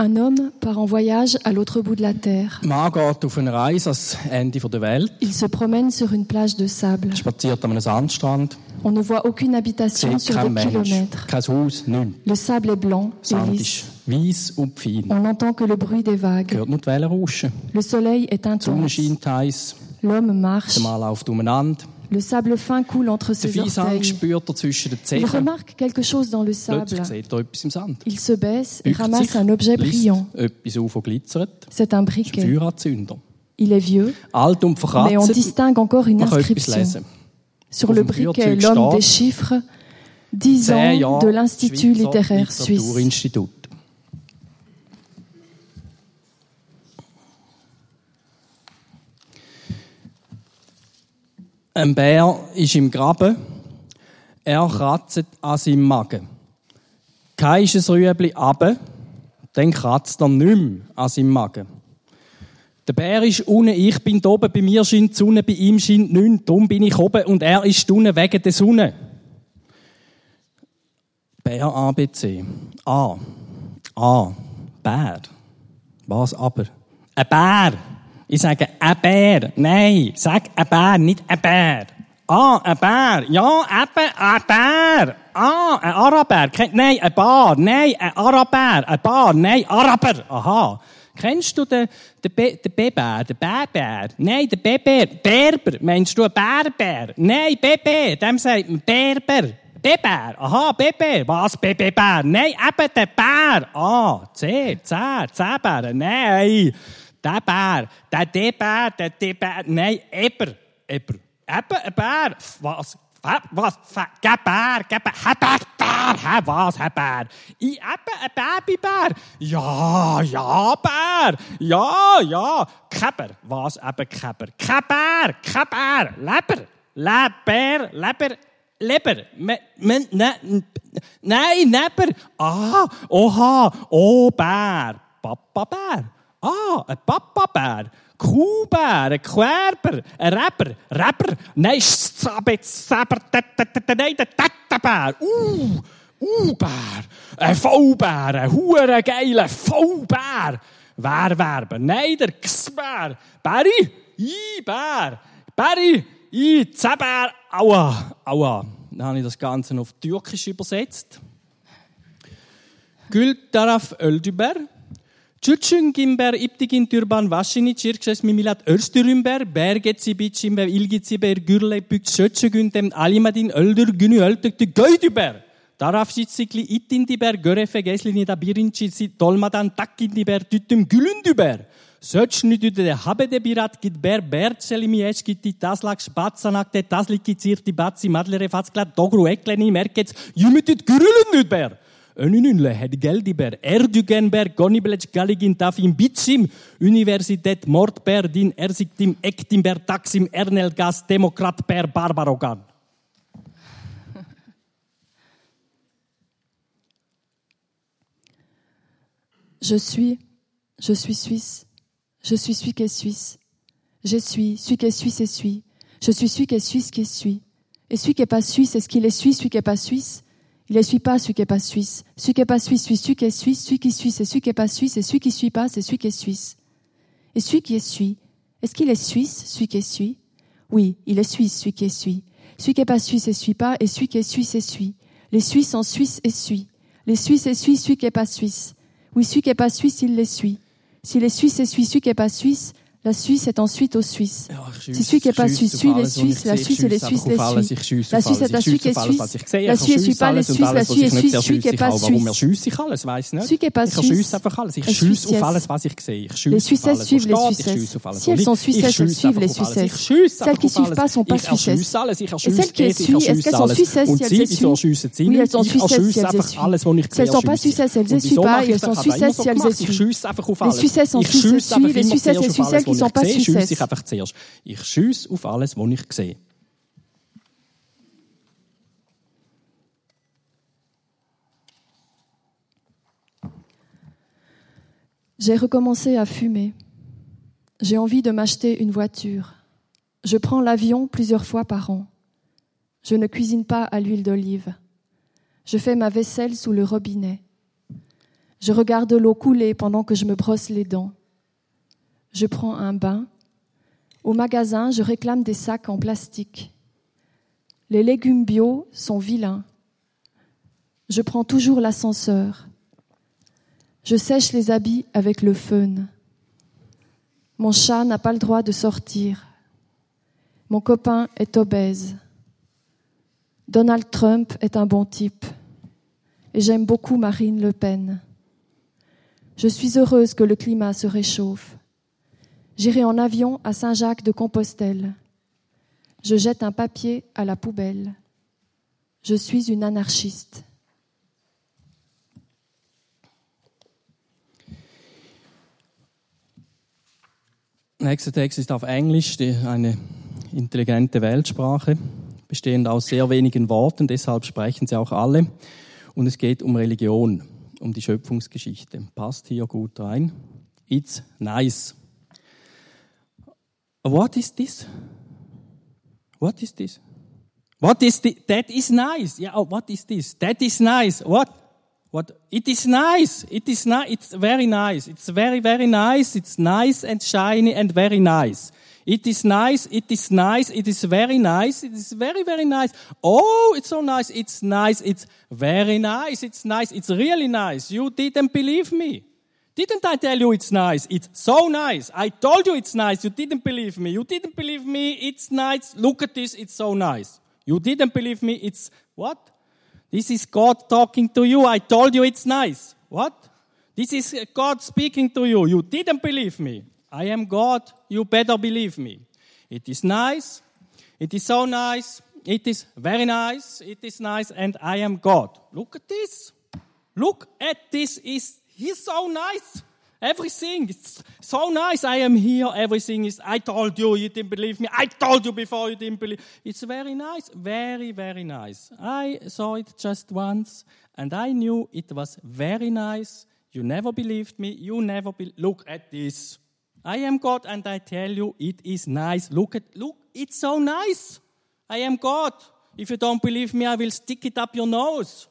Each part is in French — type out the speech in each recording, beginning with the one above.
Un homme part en voyage à l'autre bout de la terre. Mann geht auf eine Reise ans Ende der Welt, Il se promène sur une plage de sable. spaziert an einem Sandstrand, On ne voit aucune habitation sieht sur des Mensch, kilomètres. kein Haus, nichts. Le sable est blanc et Sand lisse. ist weiss und fein. On n'entend que le bruit des vagues. Hört nur die Wellen rauschen. Le soleil est intense. L'homme marche. der Mann läuft umeinander. Le sable fin coule entre ses orteils. spürt er zwischen den Il remarque quelque chose dans le sable. Sieht er etwas im Sand. Il se baisse et Bückt ramasse sich, un objet brillant. etwas auf, das glitzert. C'est un ist briquet. Feueranzünder. Il est vieux, Alt und mais on distingue encore une Man kann etwas inscription. lesen. Sur Auf le dem briquet, Feuerzeug l'homme steht, des chiffres, 10 Zehn ans Jahre de l'Institut Schweizer littéraire suisse. Literaturinstitut. Ein Bär ist im Graben. Er kratzt an seinem Magen. Kein ein Rüebli runter, dann kratzt er nicht mehr an seinem Magen. Der Bär ist unten, ich bin oben, bei mir scheint die Sonne, bei ihm scheint nichts, darum bin ich oben und er ist unten wegen der Sonne. Bär ABC. A. A. Bär. Was aber? Ein Bär. Ich sage ein Bär. Nein, sag ein Bär, nicht ein Bär. Ah, ein Bär. Ja, eben ein Bär. Ah, ein Araber. Nein, ein Bar. Nein, ein Araber. Ein Bar. Nein, Araber. Aha. Kennst du den, den, Be, den Bebär, den Bärbär? Nein, den Bebär. Berber. Meinst du einen Bärbär? Nein, Bebe. Dem sagt man Berber. Bebär. Aha, Bebe. Was, Bebebär? Nein, eben der Bär. Ah, C, C, C-Bär. Nein. Der Bär. Der D-Bär, der D-Bär. Nein, Eber. Eber. Eben ein Bär. Was? Was? Geh Bär, geh Bär. Bär, Bär. Was, hä, Bär? Ich eben ein Babybär. Ja, ja, Bär. Ja, ja. Käber. Was, eben Käber? Kein Bär, kein Bär. Leber. Leber, Leber. Leber. Me, me, ne, nein, Neber. Ah, oha. Oh, Bär. Papa Bär. Ah, ein Papa-Bär. Kuhbär, ein Querber, ein Reber, Reber. Nein, Saber, nein, Tettenbär. Uh, uh, Bär. Ein Vollbär, ein hure geiler Vollbär. Wehrwerber. Nein, der Gsbär. Bäri, i, Bär. Bäri, i, Zebär. Aua, aua. Dann habe ich das Ganze auf Türkisch übersetzt. Gül öldüber. Çuçun gimber iptikin türban vaşini çirkses mimilat örstürümber bergetsi biçimber ilgitsiber gürle bük söçügüntem alimadin öldür günü öldüktü göydüber. Taraf şitsikli ittindiber görefe geslini da birinci dolmadan takkindiber tüttüm gülündüber. Söçnüdüde de habede birat git ber berçelimi eşkitti taslak spatsanakte taslikki cirti batsi madlere fatsklat dogru ekleni merkets yümütüt gürülündüber. Önününle het geldiber Erdoganber goniblec galigin tafim bitsim Universitet Mordber din ersiktim ektimber taksim ernelgas demokrat per barbarogan. Je suis, je suis suisse. Je suis celui qui est suisse. Je suis, celui qui est suisse est suisse. Je suis celui qui est suisse qui est suisse. Et celui qui est pas suisse, est-ce qu'il est suisse, celui qui est pas suisse? Il est suit pas, celui qui est pas suisse. Celui qui est pas suisse, suit celui qui est suisse. Celui qui suit, c'est celui qui est pas suisse. Et celui qui suit pas, c'est celui qui est suisse. Et celui qui est suisse, est-ce qu'il est suisse, celui qui est suisse Oui, il est suisse, celui qui est suisse. Celui qui est pas suisse, et suit pas. Et celui qui est suisse, est suisse. Les Suisses en Suisse et suisse. Les Suisses et suisse, celui qui est pas suisse. Oui, celui qui est pas suisse, il les suit. Si les Suisses et suisse, celui qui est pas suisse, la Suisse est ensuite aux Suisses. Si celui qui est pas suisse suit les Suisses, la Suisse et les Suisses les suit. La Suisse est un celui qui est suisse. La Suisse suit pas les Suisses, la Suisse est suisse, celui qui est pas suisse. Celui qui est pas suisse. est Les was suivent les alles, Si elles sont schiesse elles suivent les schiesse Celles qui auf suivent pas sont pas. Ich Et celles qui suivent, est-ce qu'elles sont Und si elles suivent Oui, elles sont erschüsse si elles suivent. Si elles sont pas. Suissesses, elles wieso suivent pas, elles sont so si elles suivent. Les. Suissesses sont schiesse einfach suivent, les et auf Suissesses alles, qui was sont ich pas sehe. Schiesse Suissesses. ich einfach zuerst. Ich schiesse auf alles, was ich sehe. J'ai recommencé à fumer. J'ai envie de m'acheter une voiture. Je prends l'avion plusieurs fois par an. Je ne cuisine pas à l'huile d'olive. Je fais ma vaisselle sous le robinet. Je regarde l'eau couler pendant que je me brosse les dents. Je prends un bain. Au magasin, je réclame des sacs en plastique. Les légumes bio sont vilains. Je prends toujours l'ascenseur. Je sèche les habits avec le fun. Mon chat n'a pas le droit de sortir. Mon copain est obèse. Donald Trump est un bon type. Et j'aime beaucoup Marine Le Pen. Je suis heureuse que le climat se réchauffe. J'irai en avion à Saint-Jacques de Compostelle. Je jette un papier à la poubelle. Je suis une anarchiste. Nächster Text ist auf Englisch, eine intelligente Weltsprache, bestehend aus sehr wenigen Worten, deshalb sprechen sie auch alle. Und es geht um Religion, um die Schöpfungsgeschichte. Passt hier gut rein. It's nice. What is this? What is this? What is this? That is nice. Yeah, oh, what is this? That is nice. What? What? It is nice. It is nice. It's very nice. It's very, very nice. It's nice and shiny and very nice. It is nice. It is nice. It is very nice. It is very, very nice. Oh, it's so nice. It's nice. It's very nice. It's nice. It's really nice. You didn't believe me. Didn't I tell you it's nice? It's so nice. I told you it's nice. You didn't believe me. You didn't believe me. It's nice. Look at this. It's so nice. You didn't believe me. It's what? This is God talking to you. I told you it's nice. What? This is God speaking to you. You didn't believe me. I am God. You better believe me. It is nice. It is so nice. It is very nice. It is nice. And I am God. Look at this. Look at this. Is He's so nice. Everything is so nice. I am here. Everything is, I told you, you didn't believe me. I told you before you didn't believe. It's very nice. Very, very nice. I saw it just once and I knew it was very nice. You never believed me. You never be- look at this. I am God and I tell you it is nice. Look at, look, it's so nice. I am God. If you don't believe me, I will stick it up your nose.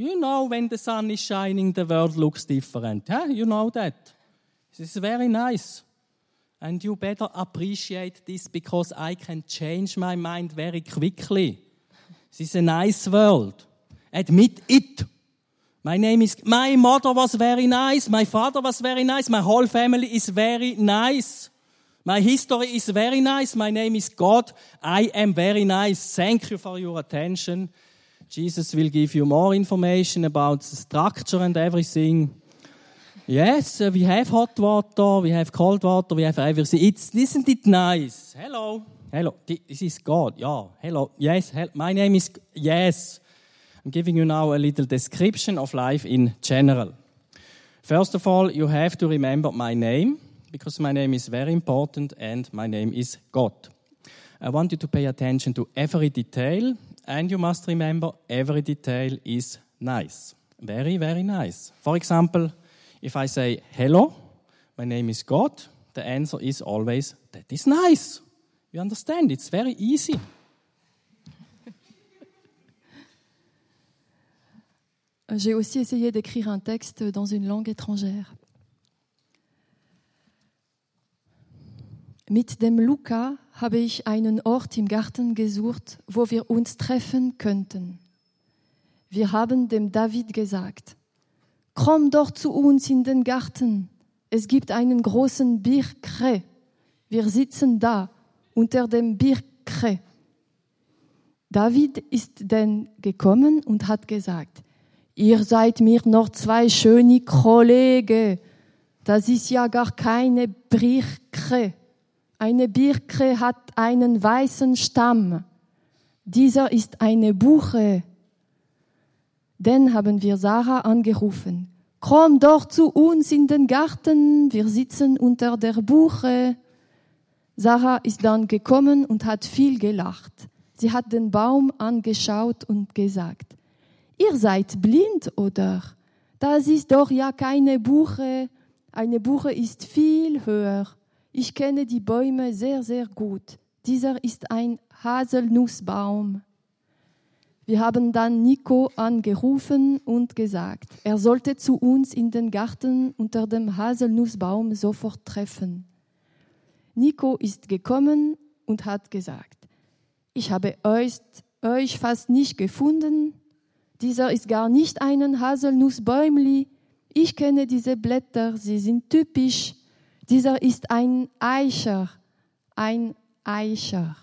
You know, when the sun is shining, the world looks different. Huh? You know that. This is very nice. And you better appreciate this because I can change my mind very quickly. This is a nice world. Admit it. My name is, my mother was very nice. My father was very nice. My whole family is very nice. My history is very nice. My name is God. I am very nice. Thank you for your attention. Jesus will give you more information about the structure and everything. Yes, uh, we have hot water, we have cold water, we have everything. It's, isn't it nice? Hello. Hello. This is God. Yeah. Hello. Yes. My name is, yes. I'm giving you now a little description of life in general. First of all, you have to remember my name because my name is very important and my name is God. I want you to pay attention to every detail and you must remember every detail is nice. Very, very nice. For example, if I say, hello, my name is God, the answer is always, that is nice. You understand? It's very easy. J'ai aussi essayé d'écrire un texte dans une langue étrangère. Mit dem Luca habe ich einen Ort im Garten gesucht, wo wir uns treffen könnten. Wir haben dem David gesagt, komm doch zu uns in den Garten. Es gibt einen großen Birkre. Wir sitzen da unter dem Birkre. David ist dann gekommen und hat gesagt, ihr seid mir noch zwei schöne Kollegen. Das ist ja gar keine Birkre. Eine Birke hat einen weißen Stamm. Dieser ist eine Buche. Dann haben wir Sarah angerufen. Komm doch zu uns in den Garten, wir sitzen unter der Buche. Sarah ist dann gekommen und hat viel gelacht. Sie hat den Baum angeschaut und gesagt, ihr seid blind, oder? Das ist doch ja keine Buche. Eine Buche ist viel höher. Ich kenne die Bäume sehr, sehr gut. Dieser ist ein Haselnussbaum. Wir haben dann Nico angerufen und gesagt, er sollte zu uns in den Garten unter dem Haselnussbaum sofort treffen. Nico ist gekommen und hat gesagt, ich habe euch, euch fast nicht gefunden. Dieser ist gar nicht ein Haselnussbäumli. Ich kenne diese Blätter, sie sind typisch. Dieser ist ein Eicher, ein Eicher.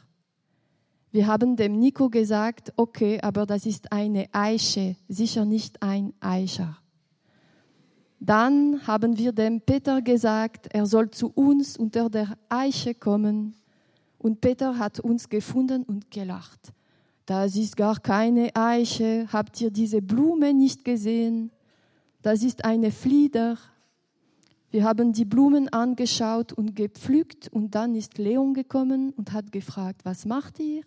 Wir haben dem Nico gesagt, okay, aber das ist eine Eiche, sicher nicht ein Eicher. Dann haben wir dem Peter gesagt, er soll zu uns unter der Eiche kommen. Und Peter hat uns gefunden und gelacht. Das ist gar keine Eiche. Habt ihr diese Blume nicht gesehen? Das ist eine Flieder. Wir haben die Blumen angeschaut und gepflückt und dann ist Leon gekommen und hat gefragt, was macht ihr?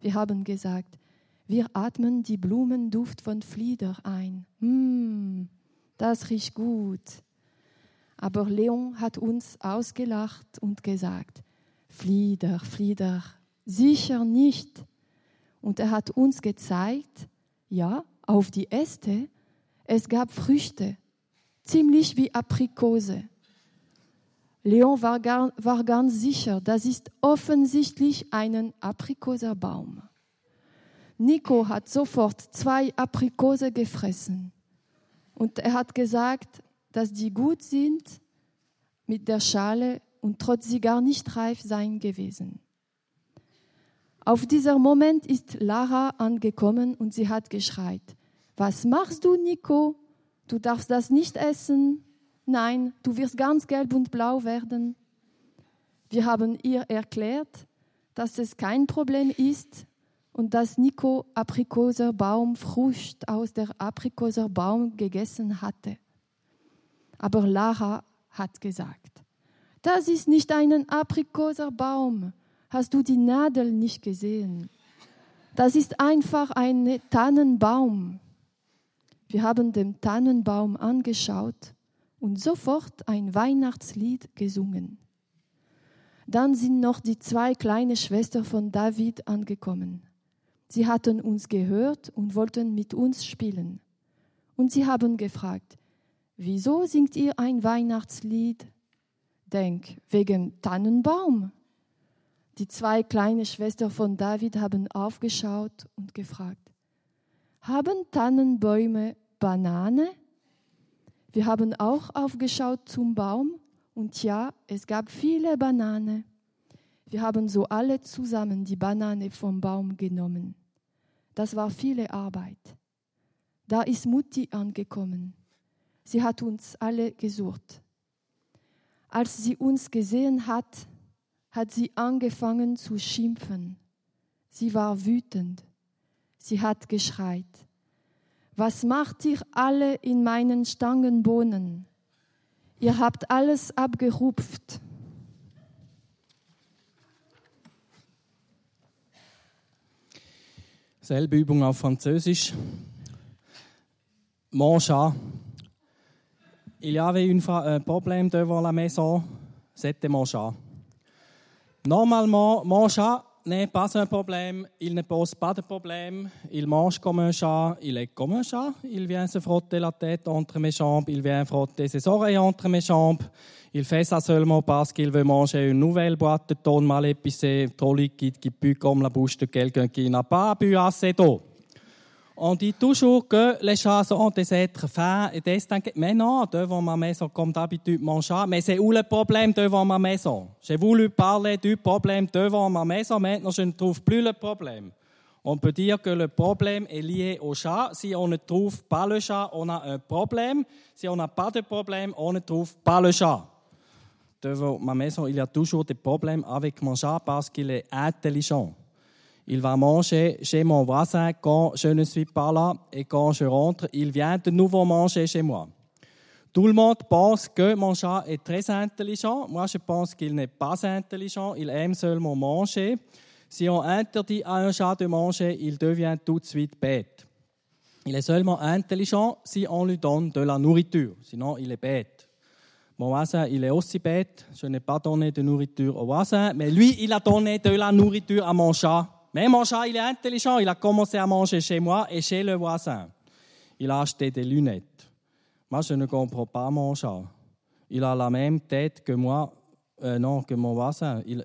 Wir haben gesagt, wir atmen die Blumenduft von Flieder ein. Hm, das riecht gut. Aber Leon hat uns ausgelacht und gesagt, Flieder, Flieder, sicher nicht. Und er hat uns gezeigt, ja, auf die Äste, es gab Früchte, ziemlich wie Aprikose. Leon war, gar, war ganz sicher, das ist offensichtlich ein Aprikoserbaum. Nico hat sofort zwei Aprikose gefressen. Und er hat gesagt, dass die gut sind mit der Schale und trotz sie gar nicht reif sein gewesen. Auf dieser Moment ist Lara angekommen und sie hat geschreit, was machst du, Nico? Du darfst das nicht essen. Nein, du wirst ganz gelb und blau werden. Wir haben ihr erklärt, dass es kein Problem ist und dass Nico Aprikoserbaumfrucht aus der Aprikoserbaum gegessen hatte. Aber Lara hat gesagt, das ist nicht ein Aprikoserbaum. Hast du die Nadel nicht gesehen? Das ist einfach ein Tannenbaum. Wir haben den Tannenbaum angeschaut und sofort ein Weihnachtslied gesungen. Dann sind noch die zwei kleine Schwestern von David angekommen. Sie hatten uns gehört und wollten mit uns spielen. Und sie haben gefragt, wieso singt ihr ein Weihnachtslied? Denk, wegen Tannenbaum. Die zwei kleine Schwestern von David haben aufgeschaut und gefragt, haben Tannenbäume Banane? Wir haben auch aufgeschaut zum Baum und ja, es gab viele Banane. Wir haben so alle zusammen die Banane vom Baum genommen. Das war viele Arbeit. Da ist Mutti angekommen. Sie hat uns alle gesucht. Als sie uns gesehen hat, hat sie angefangen zu schimpfen. Sie war wütend. Sie hat geschreit. Was macht ihr alle in meinen Stangenbohnen? Ihr habt alles abgerupft. Selbe Übung auf Französisch. Mon chat. Il y avait un problème devant la maison. C'était mon chat. Normalement, mon chat n'est pas un problème. Il ne pose pas de problème. Il mange comme un chat. Il est comme un chat. Il vient se frotter la tête entre mes jambes. Il vient frotter ses oreilles entre mes jambes. Il fait ça seulement parce qu'il veut manger une nouvelle boîte de thon mal épicée, trop liquide, qui pue comme la bouche de quelqu'un qui n'a pas bu assez d'eau. On dit toujours que les chats sont des êtres fins et distincts. Mais non, devant ma maison, comme d'habitude, mon chat. Mais c'est où le problème devant ma maison? J'ai voulu parler du problème devant ma maison. Maintenant, je ne trouve plus le problème. On peut dire que le problème est lié au chat. Si on ne trouve pas le chat, on a un problème. Si on n'a pas de problème, on ne trouve pas le chat. Devant ma maison, il y a toujours des problèmes avec mon chat parce qu'il est intelligent. Il va manger chez mon voisin quand je ne suis pas là et quand je rentre, il vient de nouveau manger chez moi. Tout le monde pense que mon chat est très intelligent. Moi, je pense qu'il n'est pas intelligent. Il aime seulement manger. Si on interdit à un chat de manger, il devient tout de suite bête. Il est seulement intelligent si on lui donne de la nourriture. Sinon, il est bête. Mon voisin, il est aussi bête. Je n'ai pas donné de nourriture au voisin, mais lui, il a donné de la nourriture à mon chat. Mais mon chat, il est intelligent. Il a commencé à manger chez moi et chez le voisin. Il a acheté des lunettes. Moi, je ne comprends pas mon chat. Il a la même tête que moi, euh, non, que mon voisin. Je ne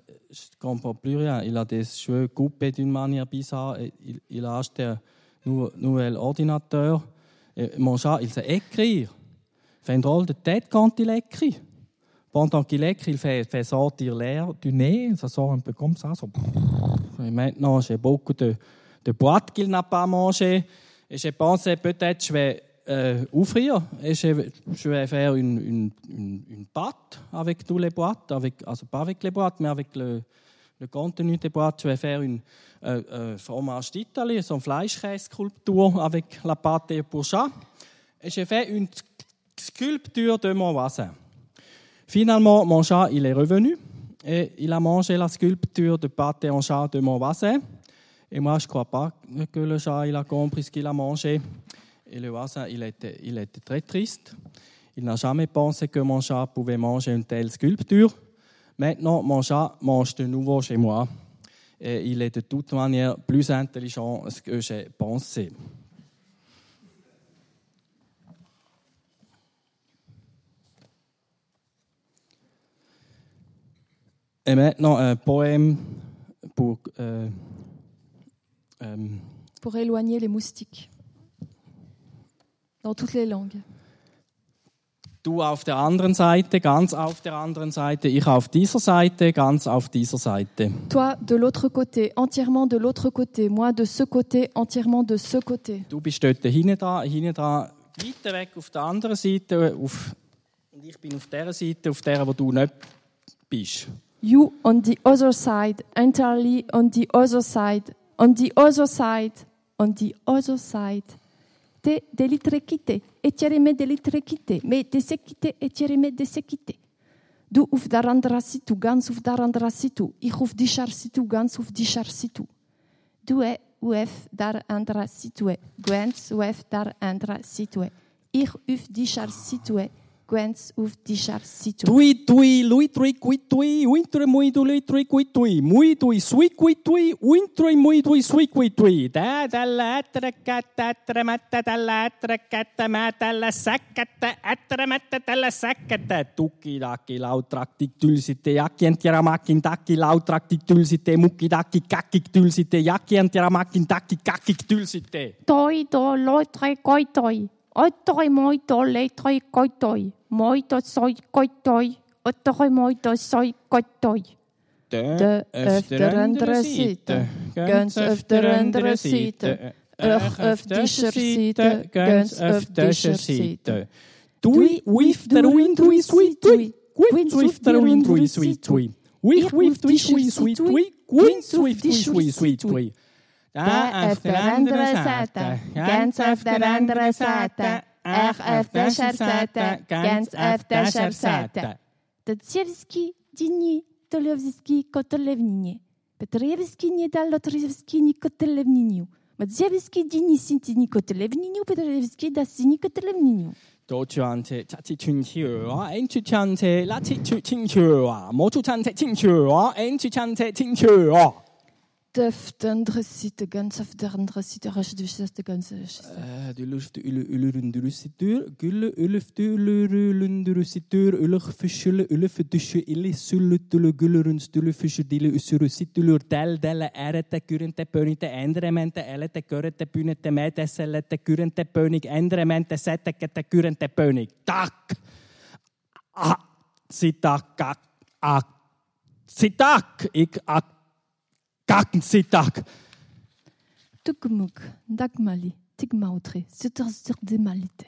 comprends plus rien. Il a des cheveux coupés d'une manière bizarre. Il, a acheté un nou- nouvel ordinateur. Mon chat, il sait écrire. Il fait une drôle de tête quand il écrit. Pendant qu'il écrit, il fait, sortir l'air du nez. Ça sort un peu comme ça. Et maintenant, j'ai beaucoup de, de boîtes qu'il n'a pas mangées. Et j'ai pensé, peut-être, je vais euh, ouvrir et je, je vais faire une, une, une, une pâte avec toutes les boîtes. Avec, also pas avec les boîtes, mais avec le, le contenu des boîtes. Je vais faire une euh, euh, fromage d'Italie, so une Fleischkäse-Skulptur avec la pâte pour chat. Et j'ai fait une sculpture de mon voisin. Finalement, mon chat, il est revenu et il a mangé la sculpture de pâté en chat de mon voisin. Et moi, je ne crois pas que le chat, il a compris ce qu'il a mangé. Et le voisin, il était, il était très triste. Il n'a jamais pensé que mon chat pouvait manger une telle sculpture. Maintenant, mon chat mange de nouveau chez moi. Et il est de toute manière plus intelligent que j'ai pensé. Et maintenant, un poème pour. euh, euh, Pour éloigner les moustiques. Dans toutes les langues. du auf der anderen Seite, ganz auf der anderen Seite, ich auf dieser Seite, ganz auf dieser Seite. Toi de l'autre côté, entièrement de l'autre côté. Moi de ce côté, entièrement de ce côté. Du bist dort hinten dran, hinten dran, weiter weg auf der anderen Seite, auf, und ich bin auf der Seite, auf der, wo du nicht bist. You on the other side, entirely on the other side, on the other side, on the other side. Te delitrechite, etierime delitrechite, me desekite, etierime desekite. Du ganz auf der anderen Seite. Ich Seite, ganz auf die Seite. Du e uf ganz uf der andere Seite. Ich auf die Gwenz auf die Charsito. Tui, tui, lui, trui, cui, tui, uintre, mui, du, lui, trui, cui, tui, mui, tui, sui, cui, tui, uintre, mui, du, sui, cui, tui. Da, dalla, atra, cata, atra, matta, dalla, atra, cata, mata, la, sakata, atra, matta, dalla, sakata. Tuki, daki, laut, traktik, tülsite, jaki, entjera, makin, taki, laut, traktik, tülsite, muki, daki, kakik, tülsite, jaki, entjera, makin, taki, kakik, tülsite. Toi, do, loi, trei, koi, toi. Oi toi moi to le koi toi. Moi to soi koi toi. Oi toi moi to soi koi toi. De öfter andere Seite, ganz öfter andere Seite, ach öftischer Seite, ganz öftischer Seite. Tui, wif, der wind, tui, sui, tui. Quint, swift, der wind, tui, sui, tui. Wif, wif, tui, sui, sui, tui. Quint, swift, tui, sui, sui, tui. Da auf der anderen Seite, ganz auf der anderen Seite, ach auf der Seite, ganz auf der Seite. Tatsiewski dini tolewski kotolewninie. Petriewski nie dal lotriewski ni kotelewniniu. Madziewski dini sintini kotelewniniu. Petriewski da sini kotelewniniu. 도주한테 자치 춘치와 엔추찬테 라치 추친추와 모추찬테 친추와 엔추찬테 친추와 auf die andere Seite, ganz auf der anderen Seite, hast du das ganze äh, die läufst die Tür, Gülle, Ulf, die Tür, Ulf, Fischle, Ulf, Tische, Ille, Sülle, Tülle, Güllerens, Tülle, Fische, Dille, Üssere, Sittüller, Del, Delle, Erete, Kürente, Pönite, Endremente, Elete, Körete, Pünete, Mäteselete, Kürente, Pönig, Endremente, Setekete, Kürente, Pönig. Tak! Ah! Sitak, ak, ak. Sitak, ik, ak. Gartenseetag. Tukmuk, Dagmali, Tigmautre, Sutersir de Malite.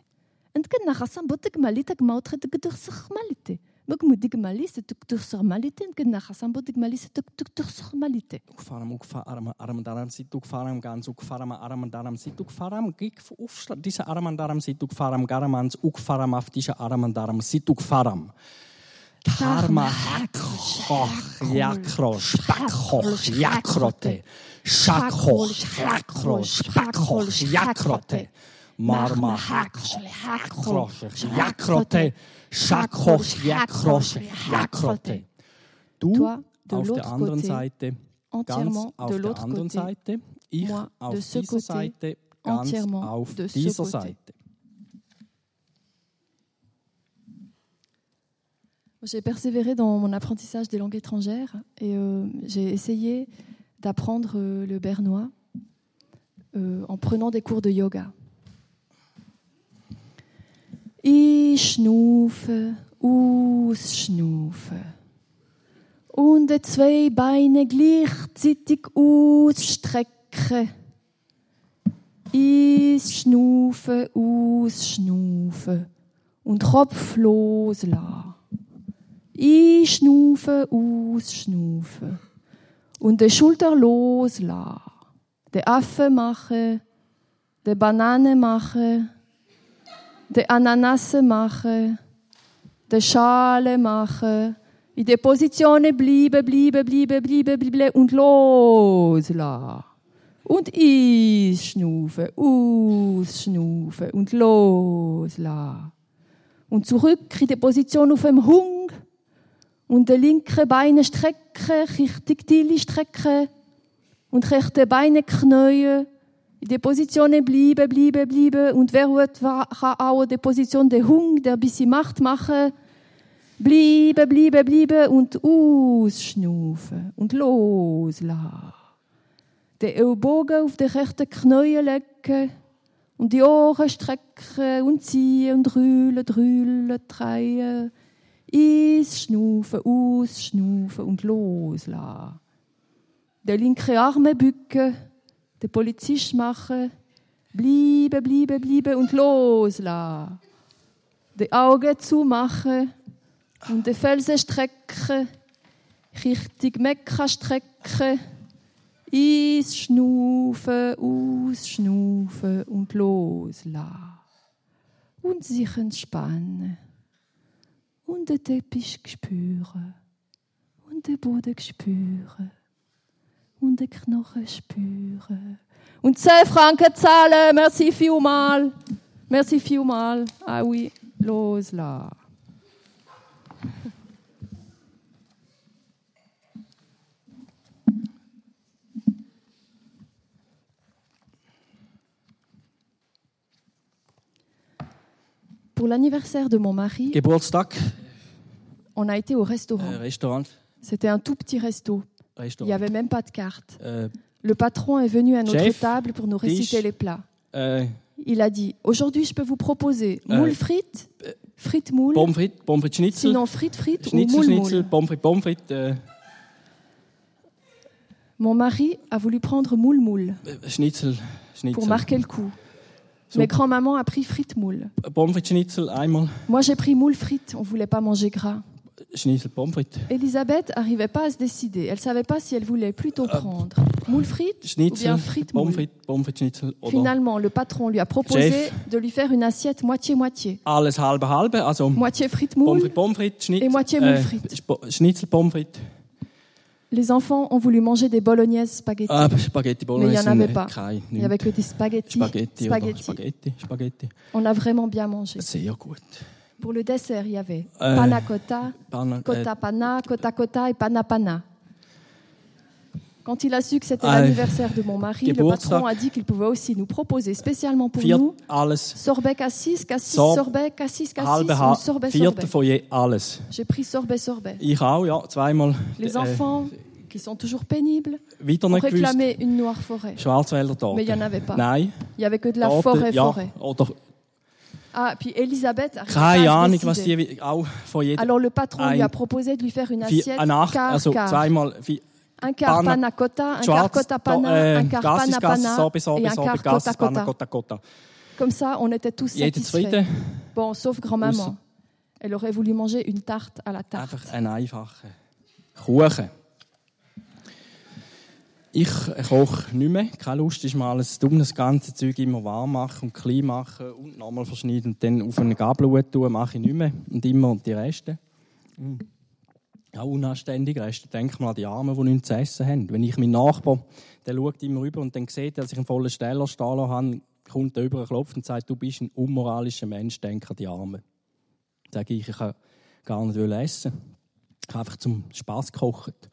Entken nach Hassan Botek Malite, Gmautre, Tugdursir Malite. Bogmu Digmali, Tugdursir Malite, Entken nach Hassan Botek Malite, Tugdursir Malite. Ukfaram, Ukfaram, Aram Daram, Situk, Faram, Gans, Ukfaram, Aram Daram, Situk, Faram, Gik, Ufschlag, diese Aram Daram, Sit, Ukfaram, Garamans, Ukfaram, auf diese Aram Daram, Sit, Ukfaram. Ukfaram. Tarma Hakro, Jakro, Spakro, Jakrote, Schakro, Jakro, Spakro, Jakrote, Marma Hakro, Hakro, Jakrote, Schakro, Jakro, Jakrote. Du auf der anderen Seite, ganz auf der anderen Seite, ich auf dieser Seite, ganz auf dieser Seite. J'ai persévéré dans mon apprentissage des langues étrangères et euh, j'ai essayé d'apprendre euh, le bernois euh, en prenant des cours de yoga. Ich schnufe, ausschnufe. Und die zwei Beine gleichzeitig ausstrecken. Ich schnufe, ausschnufe. Und Kopf loslassen. Einschnaufen, ausschnaufen. Und die Schulter loslassen. Den Affen machen. Den Banane machen. Den Ananasse machen. Den Schale machen. In der Position bleiben, bleiben, bleiben, bleiben, bleiben und loslassen. Und einschnaufen, ausschnaufen und loslassen. Und zurück in die Position auf dem Hung. Und die linken Beine strecken, richtig die strecken. Und rechte Beine knäuen. In der Position bleiben, bleiben, bleiben. Und wer will, kann auch in der Position den Hung, der ein bisschen Macht machen. Bleiben, bleiben, bleiben und ausschnaufen und loslassen. Den Ellbogen auf den rechten Knäuel legen und die Ohren strecken und ziehen und rühlen, rühlen, drehen. Einschnaufen, ausschnaufen und loslassen. Den linken Arm bücken, den Polizist machen, bleiben, bleiben, bleiben und loslassen. Die Augen zumachen und den Felsen strecken, richtig Mekka strecken, einschnaufen, ausschnaufen und loslassen. Und sich entspannen. Und den Teppich spüren. Und den Boden spüren. Und den Knochen spüren. Und 10 Franken zahlen. Merci vielmal. Merci vielmal. Ah oui, loslassen. Pour l'anniversaire de mon mari, Geburtstag, on a été au restaurant. äh, Restaurant, C'était un tout petit resto. Il n'y Restaurant. avait même pas de carte. Äh, Le patron est venu à notre Chef, table pour nous réciter les plats. äh, Il a dit Aujourd'hui, je peux vous proposer Euh, moule frites, frites moule, Pommes frites, Pommes frites Schnitzel, sinon frites frites ou Schnitzel, moule Schnitzel, moule. Pommes frites, Pommes frites, äh, Mon mari a voulu prendre moule moule äh, Schnitzel, pour marquer le coup. So. Mais grand-maman a pris frites moule. Pommes frites Schnitzel einmal, Moi, j'ai pris moule frites. On voulait pas manger gras. Schnitzel, Pommes frites. Elisabeth arrivait pas à se décider. Elle savait pas si elle voulait plutôt prendre moule frites ou Schnitzel, bien frites Pommes moule. frites, Pommes frites Schnitzel Finalement, le patron lui a proposé Chef. de lui faire une assiette moitié-moitié. alles halbe halbe, also Moitié frites Pommes moule. frites, Pommes frites, Schnitzel, Et moitié Moules frites. Sp- Schnitzel, Pommes frites. Les enfants ont voulu manger des bolognaises spaghetti. Ah, Spaghetti Bolognese. Mais il y en avait pas. Il n'y avait que des spaghettis. Spaghetti, Spaghetti. Spaghetti, Spaghetti. On a vraiment bien mangé. Gut. Pour le dessert, il y avait Euh, panna cotta, Pan- äh, cotta panna, cotta cotta et panna panna. Quand il a su que c'était Ah, l'anniversaire de mon mari, le patron a dit qu'il pouvait aussi nous proposer spécialement pour nous alles, sorbet cassis, cassis, Sorb- sorbet, cassis, cassis halbe ou sorbet, sorbet. J'ai pris sorbet, sorbet. Ich auch, ja, zweimal. Les äh, enfants, qui sont toujours pénibles, gewusst. une noire forêt. Schwarzwälder Torte. Mais il y en avait pas. Nein. Il y avait que de la Torte, forêt, ja, forêt. Oder Ah, puis Elisabeth arrivait keine pas à se Ahnung, was décider. die auch von jedem. Alors le patron lui a proposé de lui faire une assiette Acht, also zweimal Un quart Panna- cotta, un quart cotta panna, äh, un quart panna panna Sobe, Sobe, et un quart cotta Panna, cotta. Cotta, Cotta. Comme ça, on était tous satisfaits. Bon, sauf grand-maman. Elle aurait voulu manger une tarte à la tarte. Einfach ein einfacher Kuchen. Ich koche nicht mehr. Keine Lust ist mal alles dumm, das ganze Zeug immer warm machen und klein machen und nochmal verschneiden und dann auf eine Gabel tun, mache ich nicht mehr. Und immer die Reste. Mm. Ja, unanständige Reste. Denk mal an die Armen, die nichts zu essen haben. Wenn ich meinen Nachbar, der schaut immer rüber und dann sieht, dass ich einen vollen Steller stehen habe, kommt er über, klopft und sagt, du bist ein unmoralischer Mensch, denk an die Armen. Sage ich, ich kann gar nicht essen. Ich habe einfach zum Spass gekocht.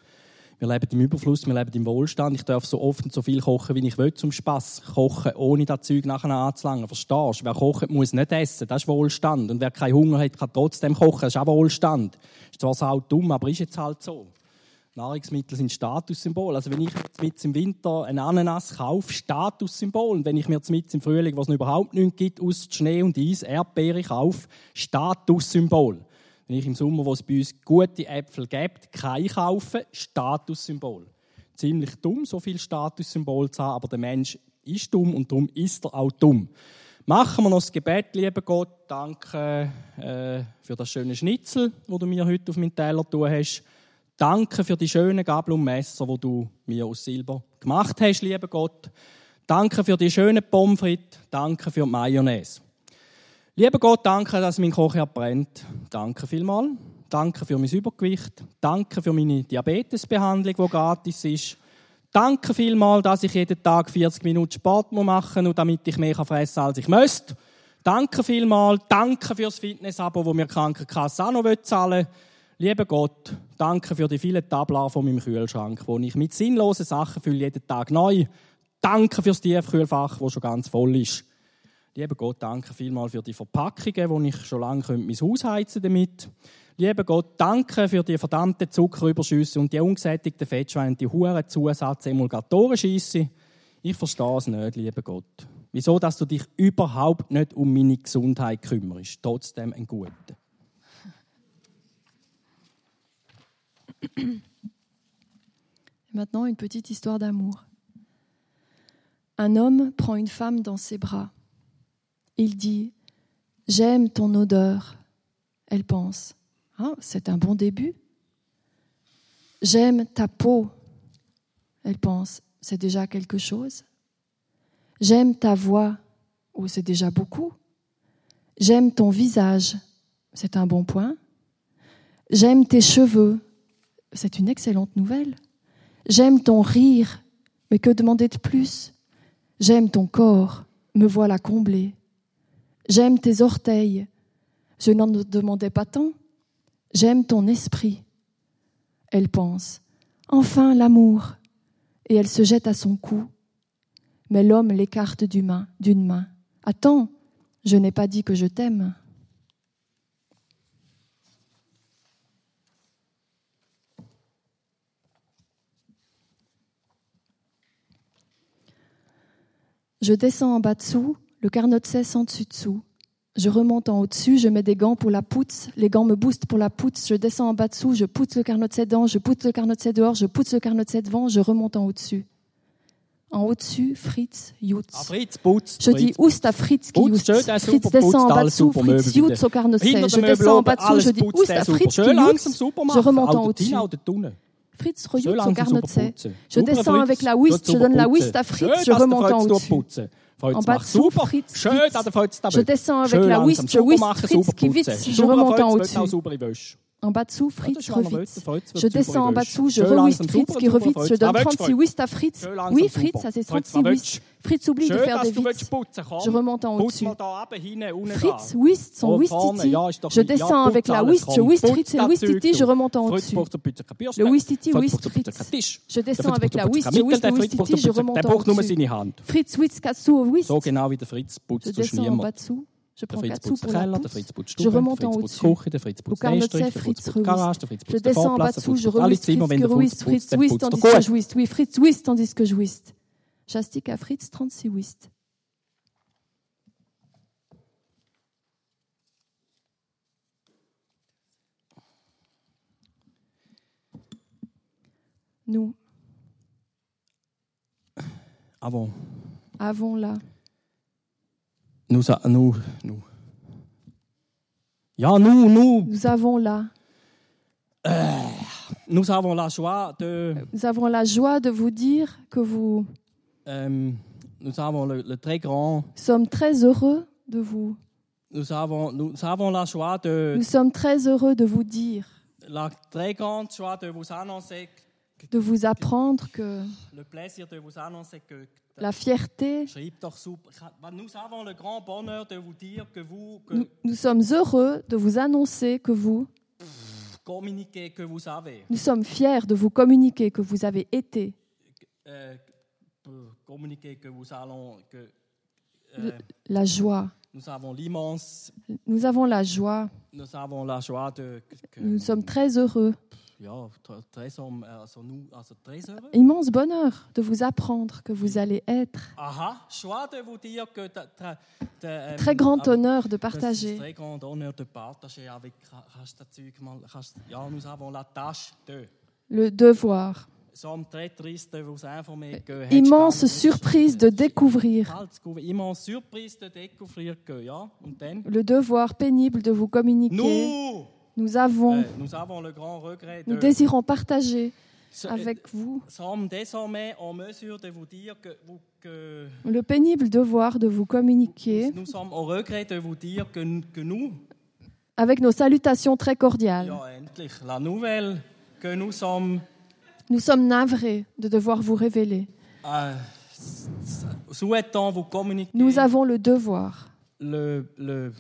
Wir leben im Überfluss, wir leben im Wohlstand. Ich darf so oft und so viel kochen, wie ich will, zum Spass. Kochen, ohne das Zeug nachher anzulangen. Verstehst du? Wer kocht, muss nicht essen. Das ist Wohlstand. Und wer keinen Hunger hat, kann trotzdem kochen. Das ist auch Wohlstand. Ist zwar so dumm, aber ist jetzt halt so. Nahrungsmittel sind Statussymbol. Also wenn ich mit im Winter einen Ananas kaufe, Statussymbol. Und wenn ich mir mit im Frühling, was es überhaupt nicht gibt, aus Schnee und Eis, Erdbeere kaufe, Statussymbol. Wenn ich im Sommer, wo es bei uns gute Äpfel gibt, keine kaufe, Statussymbol. Ziemlich dumm, so viel Statussymbol zu haben, aber der Mensch ist dumm und darum ist er auch dumm. Machen wir noch das Gebet, lieber Gott. Danke äh, für das schöne Schnitzel, wo du mir heute auf meinen Teller tun hast. Danke für die schönen Gabel und Messer, wo du mir aus Silber gemacht hast, lieber Gott. Danke für die schönen Pommes frites. Danke für die Mayonnaise. Lieber Gott, danke, dass mein Kochherd brennt. Danke vielmals. Danke für mein Übergewicht. Danke für meine Diabetesbehandlung, die gratis ist. Danke vielmals, dass ich jeden Tag 40 Minuten Sport machen muss damit ich mehr fressen kann, als ich möchte. Danke vielmals. Danke für das Fitnessabo, das mir die Krankenkasse auch noch zahlen will. Lieber Gott, danke für die vielen Tablar von meinem Kühlschrank, wo ich mit sinnlosen Sachen fülle, jeden Tag neu. Danke fürs Tiefkühlfach, das schon ganz voll ist. Lieber Gott, danke vielmals für die Verpackungen, wo ich schon lange mein Haus heizen damit. Lieber Gott, danke für die verdammten Zuckerüberschüsse und die ungesättigten Fettschweine, die hohen Zusatz-Emulgatoren schiessen. Ich verstehe es nicht, lieber Gott. Wieso, dass du dich überhaupt nicht um meine Gesundheit kümmerst? Trotzdem ein Guter. Maintenant, une petite histoire d'amour. Un homme prend une femme dans ses bras. Il dit J'aime ton odeur. Elle pense Ah, c'est un bon début. J'aime ta peau. Elle pense C'est déjà quelque chose. J'aime ta voix. Oh, c'est déjà beaucoup. J'aime ton visage. C'est un bon point. J'aime tes cheveux. C'est une excellente nouvelle. J'aime ton rire. Mais que demander de plus? J'aime ton corps. Me voilà comblé. J'aime tes orteils. Je n'en demandais pas tant. J'aime ton esprit. Elle pense. Enfin l'amour. Et elle se jette à son cou. Mais l'homme l'écarte d'une main, main. Attends, je n'ai pas dit que je t'aime. Je descends en bas dessous, le carnot cesse en dessus dessous. Je remonte en haut-dessus, je mets des gants pour la poutre, les gants me boostent pour la poutre, je descends en bas dessous, je pousse le carnot dedans, je pousse le carnot dehors, je pousse le carnot devant, je remonte en haut-dessus. En haut-dessus, Fritz, Jutz. Ah, Fritz, putz. Je dis Oust à Fritz qui Jutz. Fritz descend en bas dessous, Fritz Jutz au carnot. Je descends en bas dessous, je dis Oust à. Fritz qui Jutz. Je remonte en haut-dessus. Fritz Schön Jutz au carnot. Je descends avec la whist, je donne la whist à Fritz, je remonte en haut-dessus. Schön, dass der Fritz. Avec la super whist, machen, Fritz super en das Fritz wird Je descends en dessous, je rewist Fritz qui. Fritz. Je donne Ah, willst du 36 whist à Fritz. Oui. Fritz, ça c'est Fritz, 36 was whist. Fritz oublie de faire des. Komm, Je remonte en haut-dessus. Fritz whist son whist titi. Je descends avec la whist, je whist Fritz et le whist titi, je remonte en haut-dessus. Le whist titi, whist Fritz. Je descends avec la whist, je whist le whist titi, je remonte en haut-dessus. Fritz whist Kassou au whist. Je descends en niemand. Je prends Fritz Kassou putzt pour la die Je remonte en Fritz putzt die haut-dessus. Küche, der Fritz Au putzt den carnot de Estrich, cesse, der Fritz Fritz putzt die Garage, rewist. der Fritz Je descends en bas dessous, je rewist Zimmer, Fritz wenn que der rewist Fritz er tandis que je whist. Oui, Fritz whist tandis que je whist. J'astique à Fritz 36 whist. Nous Aber avons là nous, nous, nous. Ja, nous, nous, Nous avons là, nous avons la joie de, nous avons la joie de vous dire que vous ähm, nous avons le, le très grand, sommes très heureux de vous. nous avons, nous avons la joie de, Nous sommes très heureux de vous dire, la très grande joie de vous annoncer, que- de vous apprendre que le plaisir de vous annoncer que, la fierté, nous avons le grand bonheur de vous dire que vous, que, nous, nous sommes heureux de vous annoncer que vous, communiquer que vous avez. Nous sommes fiers de vous communiquer que vous avez été, Euh, pour communiquer que vous allons, que euh, la joie. nous avons l'immense, Nous avons la joie. nous avons la joie de, que, que- Nous sommes très heureux. Ja, also, also. Immense bonheur de vous apprendre que vous allez être. Aha, joie de vous dire que ta- ta- ta- ähm, Très grand honneur de partager. très grand honneur de partager avec. Hast du das Zeug mal, hast, ja, nous avons la tâche de. Le devoir. Que. Immense surprise de découvrir. Le devoir pénible de vous communiquer. Nous, Nous avons, euh, nous avons le grand regret nous de. désirons partager avec vous désormais en mesure de vous dire que, vous, que le pénible devoir de vous communiquer nous sommes au regret de vous dire que, que nous, avec nos salutations très cordiales. ja la nouvelle, que nous sommes Nous sommes navrés de devoir vous révéler. euh, souhaitons vous communiquer Nous avons le devoir, le, le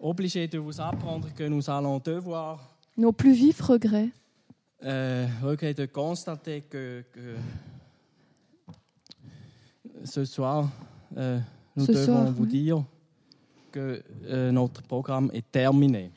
obligé de vous apprendre que nous allons devoir nos plus vifs regrets, euh, regret de constater que, que ce soir euh, nous Ce devons soir, vous oui. dire que euh, notre programme est terminé.